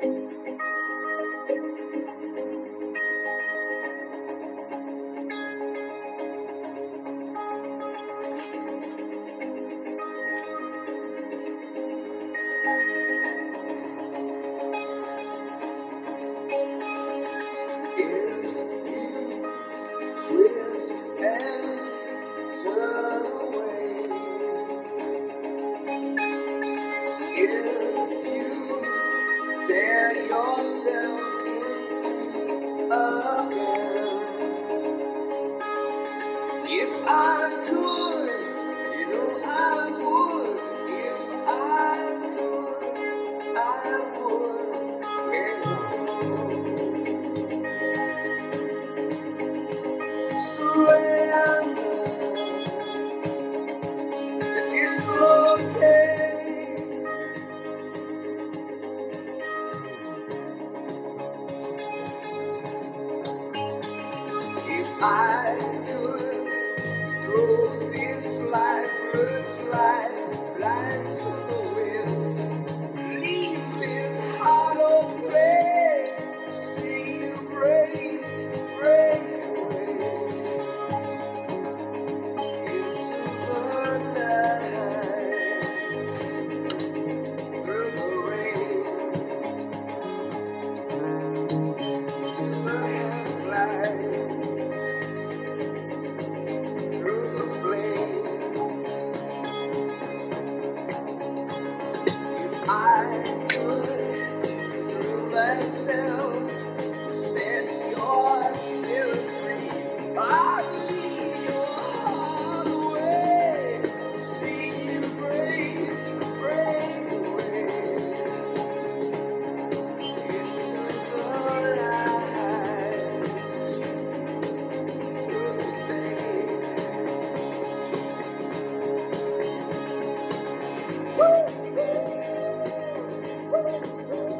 Thank you. twist and turn away. If you tear yourself set your spirit free. I believe your heart away. See you break, break away into the light Woo!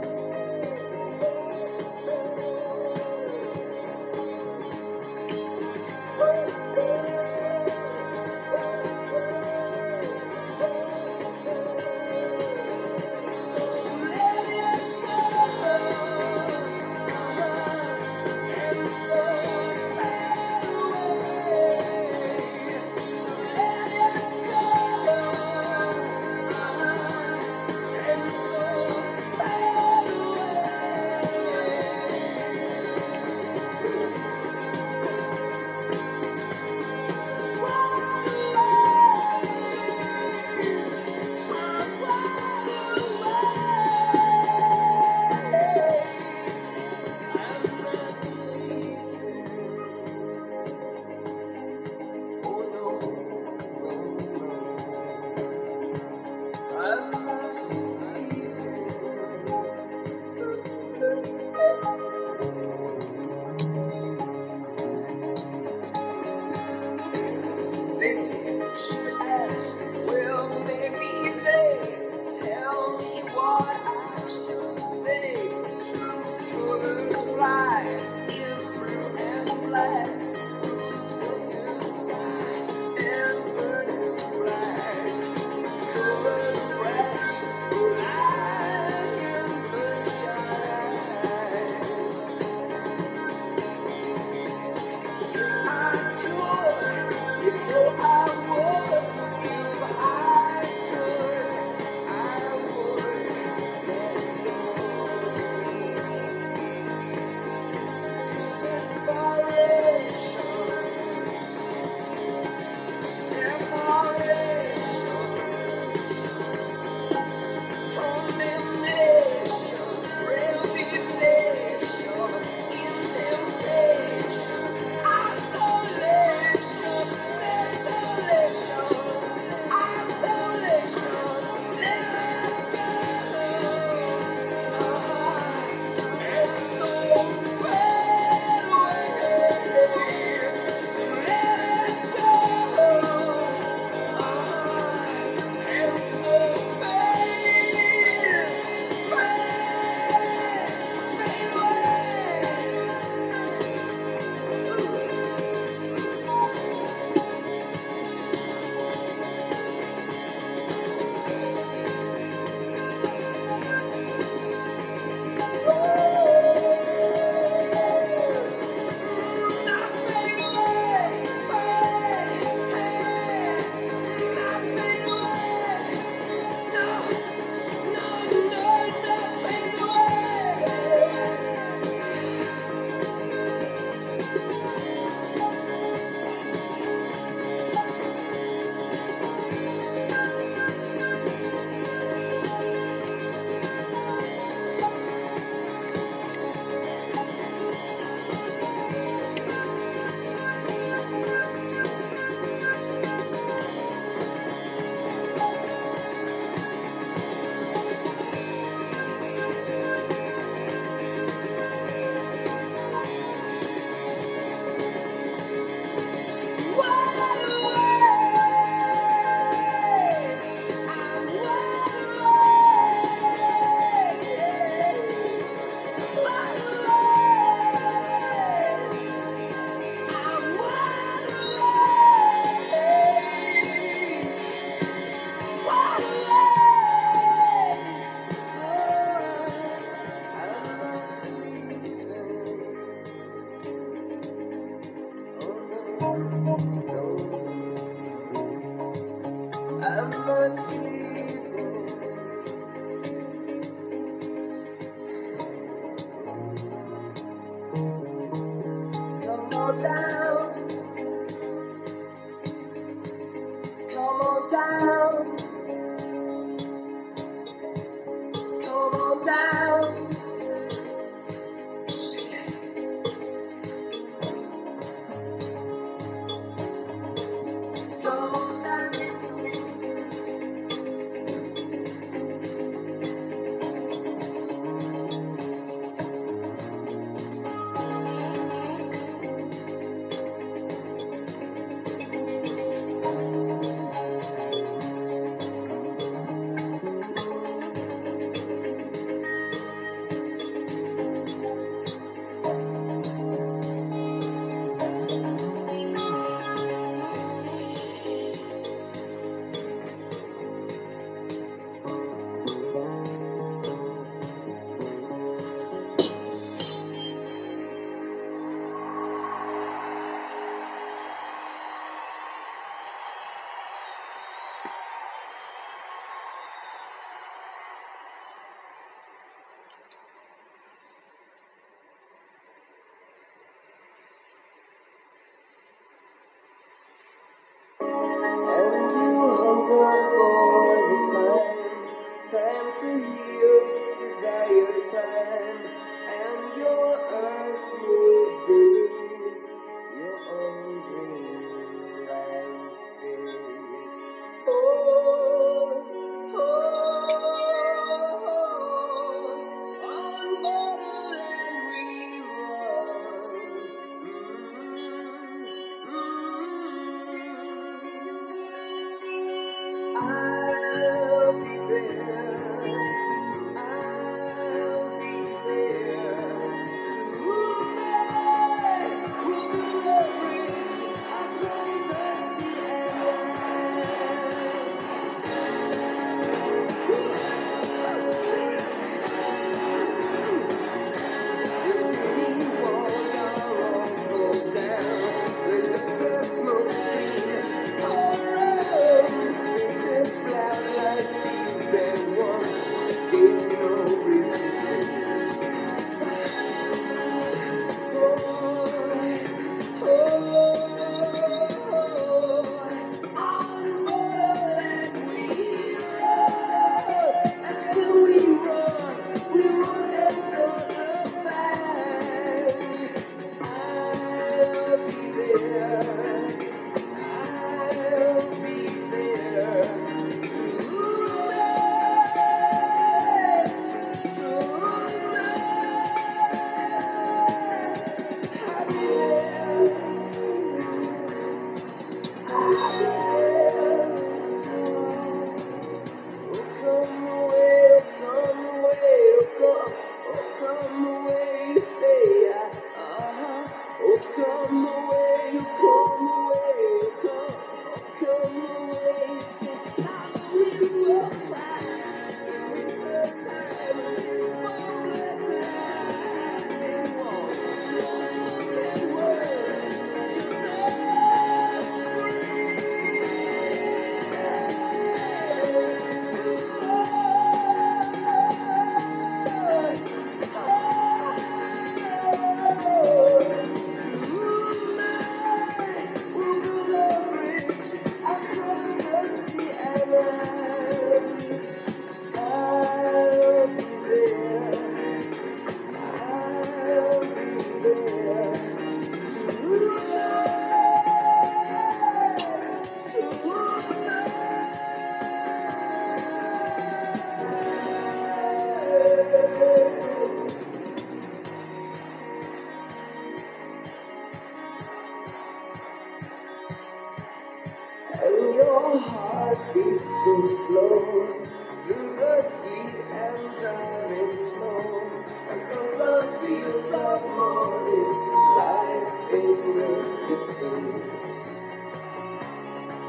systems.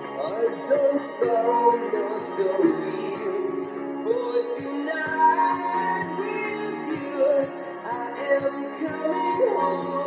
I don't sound like the real, but tonight with you, I am coming home.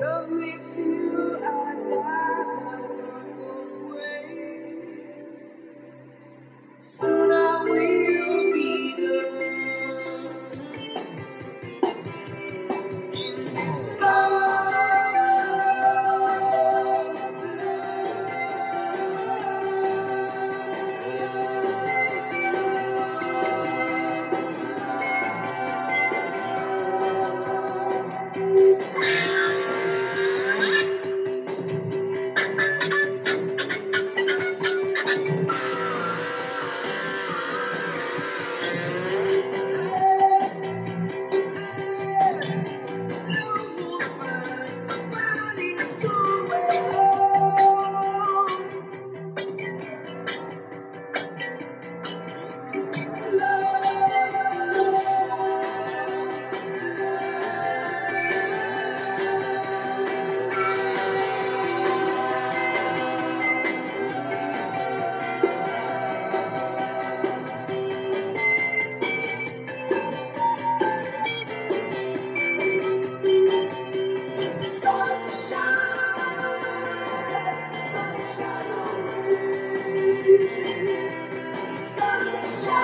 Love me till I die, Sunshine,